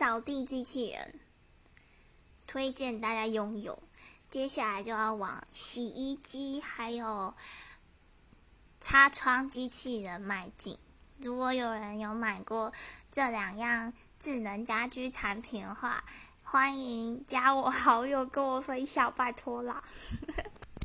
扫地机器人推荐大家拥有。接下来就要往洗衣机还有擦窗机器人迈进。如果有人有买过这两样智能家居产品的话欢迎加我好友跟我分享拜托啦。